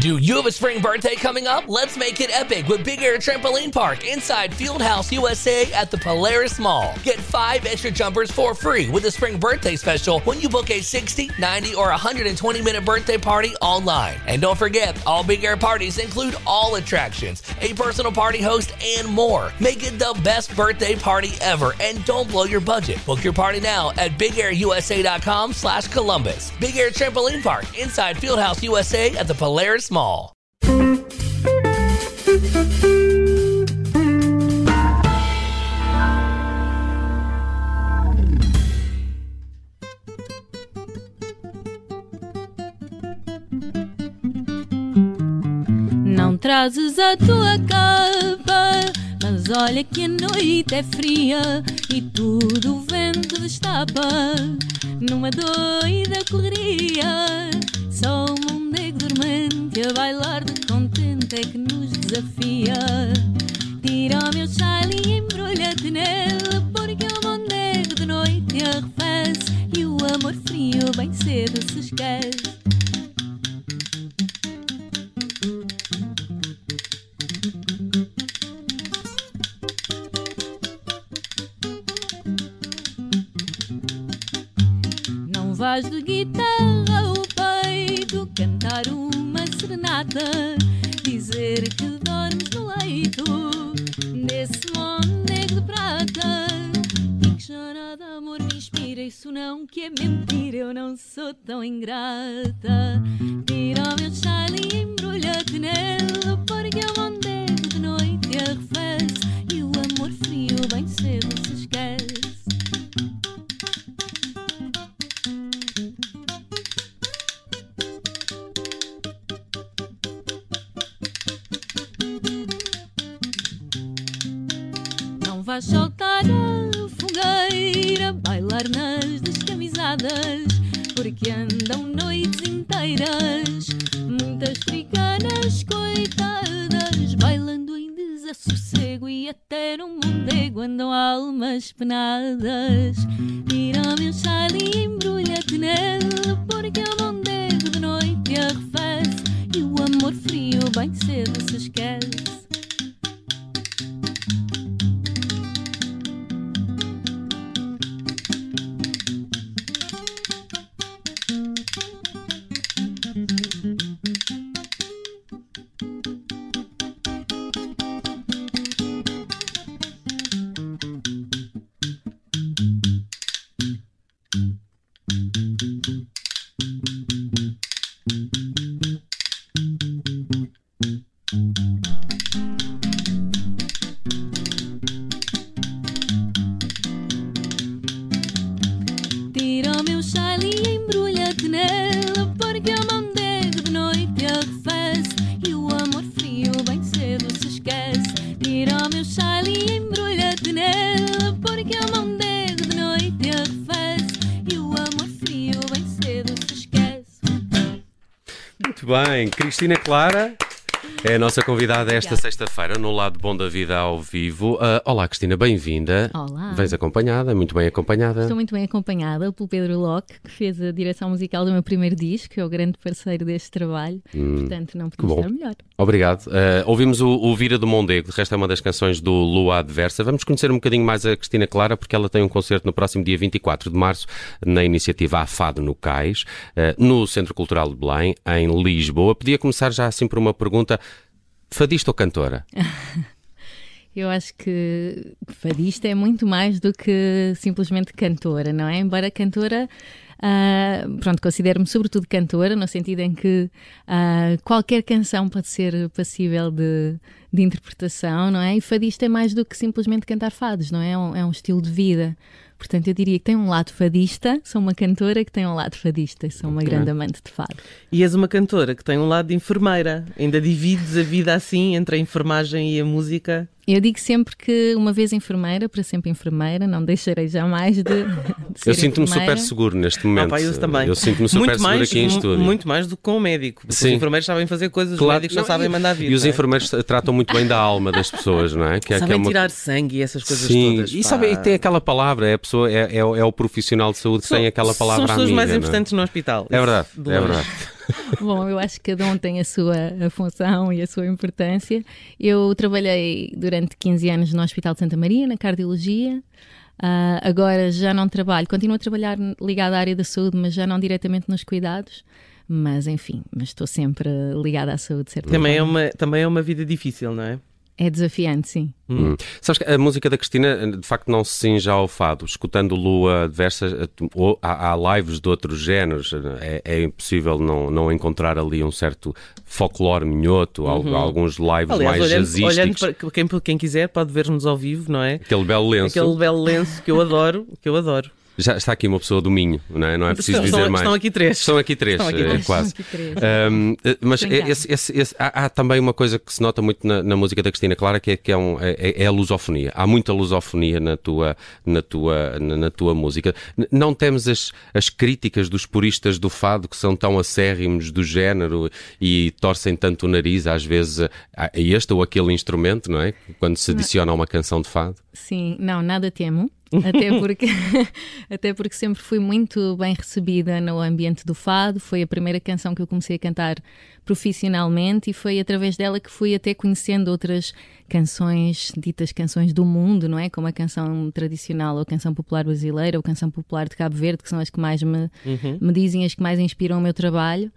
Do you have a spring birthday coming up? Let's make it epic with Big Air Trampoline Park inside Fieldhouse USA at the Polaris Mall. Get five extra jumpers for free with the spring birthday special when you book a 60, 90, or 120 minute birthday party online. And don't forget, all Big Air parties include all attractions, a personal party host, and more. Make it the best birthday party ever and don't blow your budget. Book your party now at BigAirUSA.com slash Columbus. Big Air Trampoline Park inside Fieldhouse USA at the Polaris Mall. Não trazes a tua capa, mas olha que a noite é fria e tudo o vento destapa. Numa doida correria, contente é que nos desafia. Tira o meu chale e embrulha-te nele, porque o mondego de noite arrefece e o amor frio bem cedo se esquece. Não vais de guitarra ao peito cantar uma serenata, dizer que dormes no leito desse mondego de prata e que de amor me inspira. Isso não que é mentira, eu não sou tão ingrata. Tira o meu chale e embrulha-te nele, porque o mondego de noite arrefece e vais soltar a fogueira, bailar nas descamisadas, porque andam noites inteiras, muitas africanas coitadas, bailando em desassossego e até no mondego andam almas penadas. Tira o e embrulha-te nele, porque o mondego de noite arrefece e o amor frio bem cedo se esquece. Tira o meu chale e embrulha-te nele, porque o mondego de noite arrefece e o amor frio bem cedo se esquece. Muito bem, Cristina Clara é a nossa convidada esta sexta-feira no Lado Bom da Vida ao vivo. Ah, olá, Cristina, bem-vinda. Olá. Vens acompanhada, muito bem acompanhada. Estou muito bem acompanhada pelo Pedro Locke, que fez a direção musical do meu primeiro disco, que é o grande parceiro deste trabalho. Portanto, não podia Hum, estar melhor. Obrigado. Ah, ouvimos o, o Vira do Mondego, de resto é uma das canções do Lua Adversa. Vamos conhecer um bocadinho mais a Cristina Clara, porque ela tem um concerto no próximo dia 24 de março, na iniciativa Afado no Cais, ah, no Centro Cultural de Belém, em Lisboa. Podia começar já assim por uma pergunta: fadista ou cantora? Eu acho que fadista é muito mais do que simplesmente cantora, não é? Embora cantora, ah, pronto, considero-me sobretudo cantora, no sentido em que ah, qualquer canção pode ser passível de, de interpretação, não é? E fadista é mais do que simplesmente cantar fados, não é? É um, é um estilo de vida. Portanto, eu diria que tem um lado fadista, sou uma cantora que tem um lado fadista, e sou uma grande amante de fado. E és uma cantora que tem um lado de enfermeira. Ainda divides a vida assim entre a enfermagem e a música. Eu digo sempre que uma vez enfermeira, para sempre enfermeira, não deixarei jamais de, de ser Eu sinto-me super seguro neste momento. Ah, pá, eu também. Eu sinto-me super muito seguro mais, aqui em estúdio. Muito mais do que com o médico. Porque Sim. os enfermeiros sabem fazer coisas, os Claro. médicos não, Não, sabem e- mandar vir. E os é? enfermeiros tratam muito bem da alma das pessoas, não é? Que é, que é sabem uma- tirar sangue e essas coisas Sim, todas. e pá. sabe, e tem aquela palavra, é, a pessoa, é, é, o- é o profissional de saúde que São- tem aquela palavra São as pessoas amiga, mais não é? importantes no hospital. É verdade, De é verdade. Bom, eu acho que cada um tem a sua a função e a sua importância. Eu trabalhei durante 15 anos no Hospital de Santa Maria, na cardiologia. Uh, agora já não trabalho, continuo a trabalhar ligada à área da saúde, mas já não diretamente nos cuidados. Mas enfim, mas estou sempre ligada à saúde, certo? Também é, uma, também é uma vida difícil, não é? É desafiante, sim. Hum. Sabes que a música da Cristina, de facto, não se cinge ao fado. Escutando Lua diversas, há, há lives de outros géneros, é, é, impossível não, não encontrar ali um certo folclore minhoto, uhum. alguns lives Aliás, mais olhando, jazzísticos. Olhando para quem, quem quiser pode ver-nos ao vivo, não é? Aquele belo lenço. Aquele belo lenço que eu adoro, que eu adoro. Já está aqui uma pessoa do Minho, não é? Não é preciso dizer mais. Estão aqui três. Estão aqui três, estão aqui três. quase. Estão aqui três. Um, mas esse, esse, esse, há, há, também uma coisa que se nota muito na, na música da Cristina Clara, que é, que é, um, é, é, a lusofonia. Há muita lusofonia na tua, na tua, na, na tua música. Não temos as, as críticas dos puristas do fado que são tão acérrimos do género e torcem tanto o nariz, às vezes, a, este ou aquele instrumento, não é? Quando se adiciona a uma canção de fado. Sim, não, nada temo. Até porque, até porque sempre fui muito bem recebida no ambiente do fado. Foi a primeira canção que eu comecei a cantar profissionalmente e foi através dela que fui até conhecendo outras canções, ditas canções do mundo, não é? Como a canção tradicional ou a canção popular brasileira ou a canção popular de Cabo Verde, que são as que mais me, uhum. me dizem, as que mais inspiram o meu trabalho.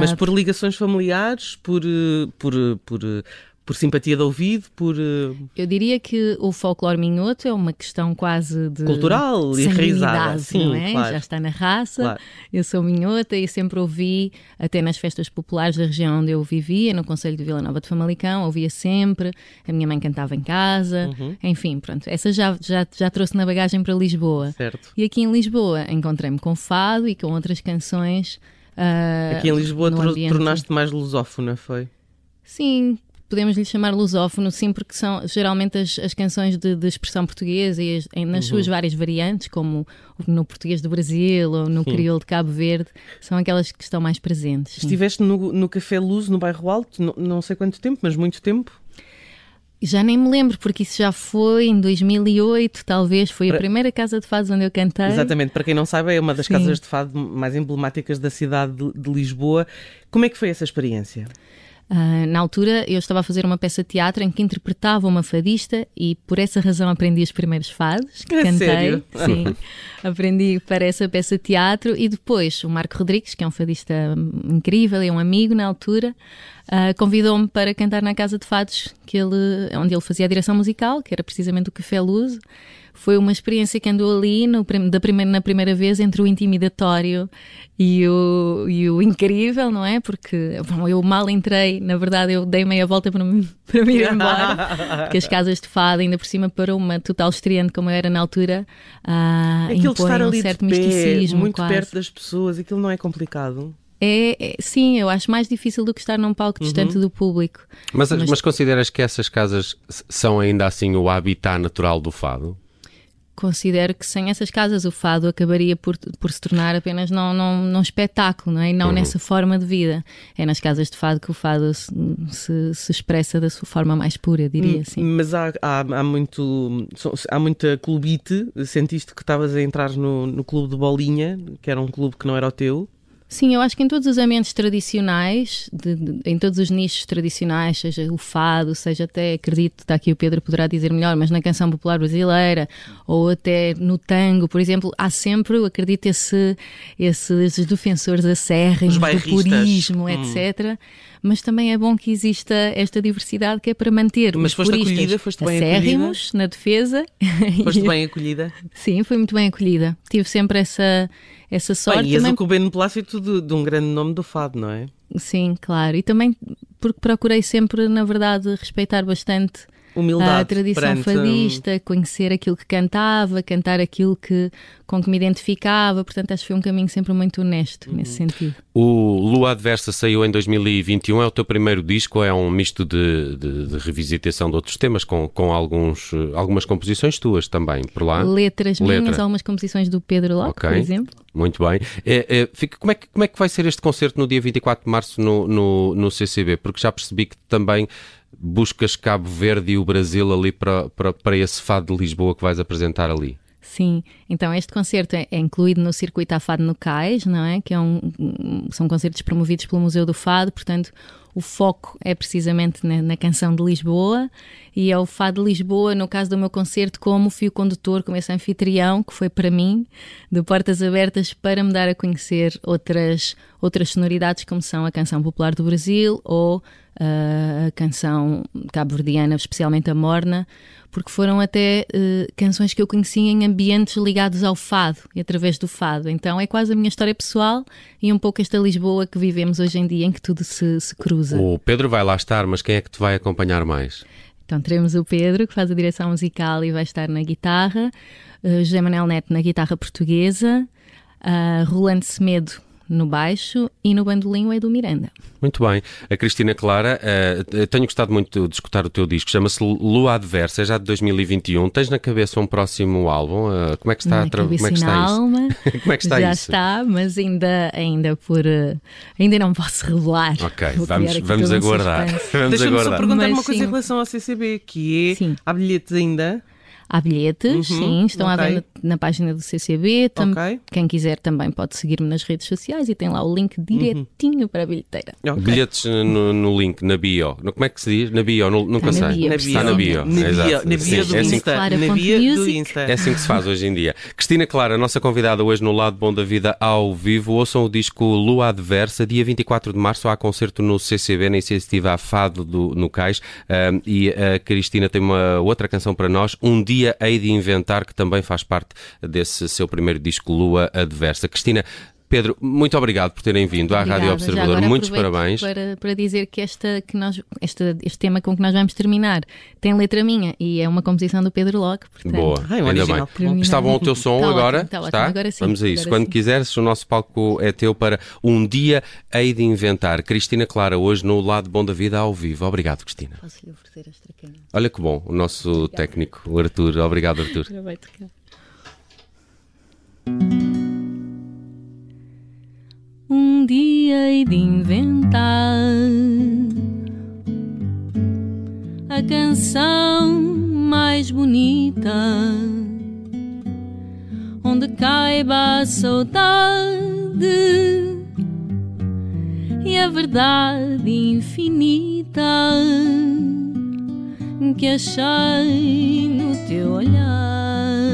Mas por ligações familiares, por, eh, por, eh, por eh, por simpatia de ouvido, por. Uh... Eu diria que o folclore minhoto é uma questão quase de. cultural e enraizada. Sim, não é? Claro. Já está na raça. Claro. Eu sou minhota e sempre ouvi, até nas festas populares da região onde eu vivia, no Conselho de Vila Nova de Famalicão, ouvia sempre. A minha mãe cantava em casa. Uhum. Enfim, pronto. Essa já, já, já trouxe na bagagem para Lisboa. Certo. E aqui em Lisboa encontrei-me com fado e com outras canções. Uh, aqui em Lisboa tornaste mais lusófona, foi? Sim, podemos lhe chamar lusófono, sim, porque são geralmente as, as canções de, de, expressão portuguesa e as, nas uhum. suas várias variantes, como no português do Brasil ou no sim. crioulo de Cabo Verde, são aquelas que estão mais presentes. Sim. Estiveste no, no Café Luz, no Bairro Alto, não, não sei quanto tempo, mas muito tempo? Já nem me lembro, porque isso já foi em 2008, talvez. Foi a primeira casa de fado onde eu cantei. Exatamente, para quem não sabe, é uma das Sim. casas de fado mais emblemáticas da cidade de, de Lisboa. Como é que foi essa experiência? Uh, na altura, eu estava a fazer uma peça de teatro em que interpretava uma fadista e por essa razão aprendi os primeiros fados que é cantei. Sério? Sim, aprendi para essa peça de teatro e depois o Marco Rodrigues, que é um fadista incrível e um amigo na altura, uh, convidou-me para cantar na Casa de Fados, que ele, onde ele fazia a direção musical, que era precisamente o Café Luz foi uma experiência que andou ali no, da primeira, na primeira vez entre o intimidatório e o, e o incrível, não é? Porque bom, eu mal entrei, na verdade eu dei meia volta para me, para me ir embora, porque as casas de fada, ainda por cima para uma total estreante como eu era na altura, uh, aquilo de estar ali um certo de pé, misticismo. muito quase. perto das pessoas, aquilo não é complicado? É, é, sim, eu acho mais difícil do que estar num palco distante uhum. do público. Mas, mas... mas consideras que essas casas são ainda assim o habitat natural do fado? considero que sem essas casas o fado acabaria por, por se tornar apenas num, num, num espetáculo, não é? E não uhum. nessa forma de vida. É nas casas de fado que o fado se, se, se expressa da sua forma mais pura, diria assim. Mas há, há, há, muito, há muita clubite. Sentiste que estavas a entrar no, no clube de bolinha, que era um clube que não era o teu? Sim, eu acho que em todos os ambientes tradicionais, de, de, em todos os nichos tradicionais, seja o fado, seja até, acredito, está aqui o Pedro poderá dizer melhor, mas na canção popular brasileira, ou até no tango, por exemplo, há sempre, acredito, esse, esses defensores acérrimos do purismo, hum. etc. Mas também é bom que exista esta diversidade que é para manter mas os foste acolhida, foste bem acérrimos acolhida? na defesa. Foste bem acolhida? Sim, fui muito bem acolhida. Tive sempre essa essa sorte. Bem, e és também... o Cubeno Plácido de, de um grande nome do fado, não é? Sim, claro. E também porque procurei sempre, na verdade, respeitar bastante Humildade a tradição perante... fadista, conhecer aquilo que cantava, cantar aquilo que, com que me identificava. Portanto, acho que foi um caminho sempre muito honesto uhum. nesse sentido. O Lua Adversa saiu em 2021, é o teu primeiro disco, é um misto de, de, de revisitação de outros temas, com, com alguns, algumas composições tuas também, por lá. Letras Letra. minhas, algumas composições do Pedro Locke, okay. por exemplo. Muito bem. É, é, fica, como, é que, como é que vai ser este concerto no dia 24 de março no, no, no CCB? Porque já percebi que também buscas Cabo Verde e o Brasil ali para, para, para esse fado de Lisboa que vais apresentar ali. Sim, então este concerto é, é incluído no Circuito a Fado no Cais, não é? Que é um, são concertos promovidos pelo Museu do Fado, portanto o foco é precisamente na, na, canção de Lisboa e é o Fado de Lisboa, no caso do meu concerto, como fio condutor, como esse anfitrião que foi para mim, de portas abertas para me dar a conhecer outras, outras sonoridades, como são a canção popular do Brasil ou uh, a canção cabo-verdiana, especialmente a Morna porque foram até uh, canções que eu conheci em ambientes ligados ao fado e através do fado. Então é quase a minha história pessoal e um pouco esta Lisboa que vivemos hoje em dia em que tudo se, se cruza. O Pedro vai lá estar, mas quem é que te vai acompanhar mais? Então teremos o Pedro, que faz a direção musical e vai estar na guitarra, uh, José Manuel Neto na guitarra portuguesa, uh, Rolando Semedo no baixo e no bandolim é do Miranda. Muito bem. A Cristina Clara, uh, tenho gostado muito de escutar o teu disco, chama-se Lua Adversa, é já de 2021. Tens na cabeça um próximo álbum? Uh, como é que está, na a tra... como é que está alma, isso? como é que está já isso? está, mas ainda, ainda por. Uh, ainda não posso revelar. Ok, vamos, vamos aguardar. vamos Deixa-me só perguntar mas, uma coisa sim. em relação ao CCB, que é. Sim. Há bilhetes ainda? Há bilhetes, uhum, sim, estão okay. à venda na página do CCB. Tam okay. Quem quiser também pode seguir-me nas redes sociais e tem lá o link direitinho uhum. para a bilheteira. Okay. Bilhetes no, no, link, na bio. Como é que se diz? Na bio, no, nunca Está sei. Na bio. Está na bio. Na bio, Exato. Na bio do, é assim Insta. Clara. Na bio do Insta. É assim que se faz hoje em dia. Cristina Clara, nossa convidada hoje no Lado Bom da Vida ao vivo. Ouçam o disco Lua Adversa. Dia 24 de março há concerto no CCB, na iniciativa Fado do, no Cais. Um, e a Cristina tem uma outra canção para nós. Um dia hei de inventar que também faz parte desse seu primeiro disco Lua Adversa. Cristina, Pedro, muito obrigado por terem vindo à Rádio Observador. Muitos parabéns. Para, para dizer que esta, que nós, este, este tema com que nós vamos terminar tem letra minha e é uma composição do Pedro Locke. Portanto, Boa, Ai, ainda bem. Está bom o teu som está agora? Ótimo, está, está? Agora sim, Vamos a isso. Quando sim. quiseres, o nosso palco é teu para Um Dia Hei de Inventar. Cristina Clara, hoje no Lado Bom da Vida ao vivo. Obrigado, Cristina. Posso-lhe oferecer esta canha? Olha que bom, o nosso técnico, o Arthur. Obrigado, Arthur. Vai tocar. Um dia hei de inventar a canção mais bonita, onde caiba a saudade e a verdade infinita que achei no teu olhar,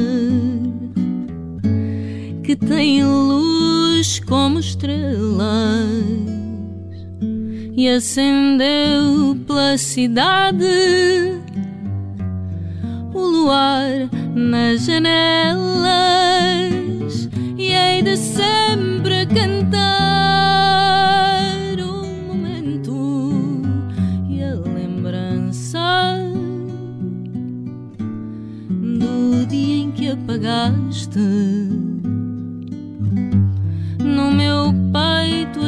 que tem luz como estrelas e acendeu pela cidade o luar nas janelas e hei de sempre cantar um momento e a lembrança do dia em que apagaste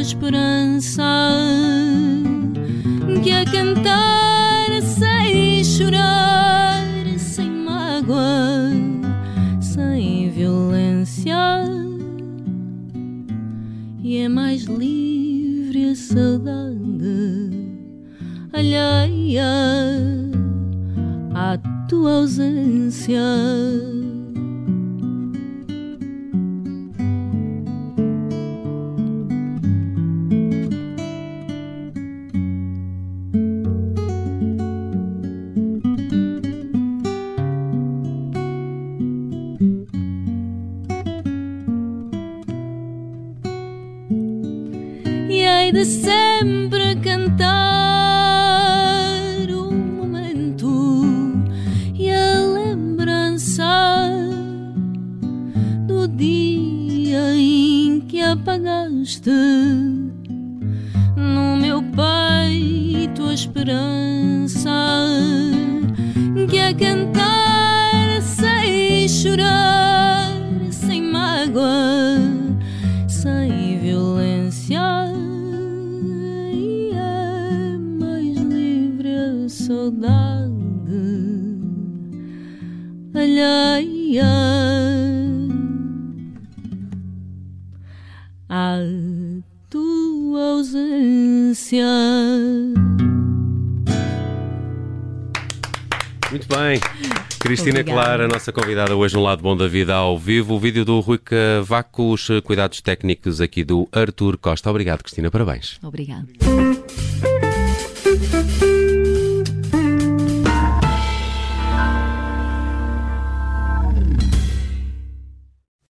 esperança que a cantar sem chorar, sem mágoa, sem violência e é mais livre a saudade alheia à tua ausência. De sempre cantar um momento e a lembrança do dia em que apagaste no meu peito a esperança que a cantar sem chorar, à tua ausência. Muito bem. Cristina Obrigada. Clara, nossa convidada hoje no Lado Bom da Vida ao vivo. O vídeo do Rui Cavaco, os cuidados técnicos aqui do Arthur Costa. Obrigado, Cristina. Parabéns. Obrigada.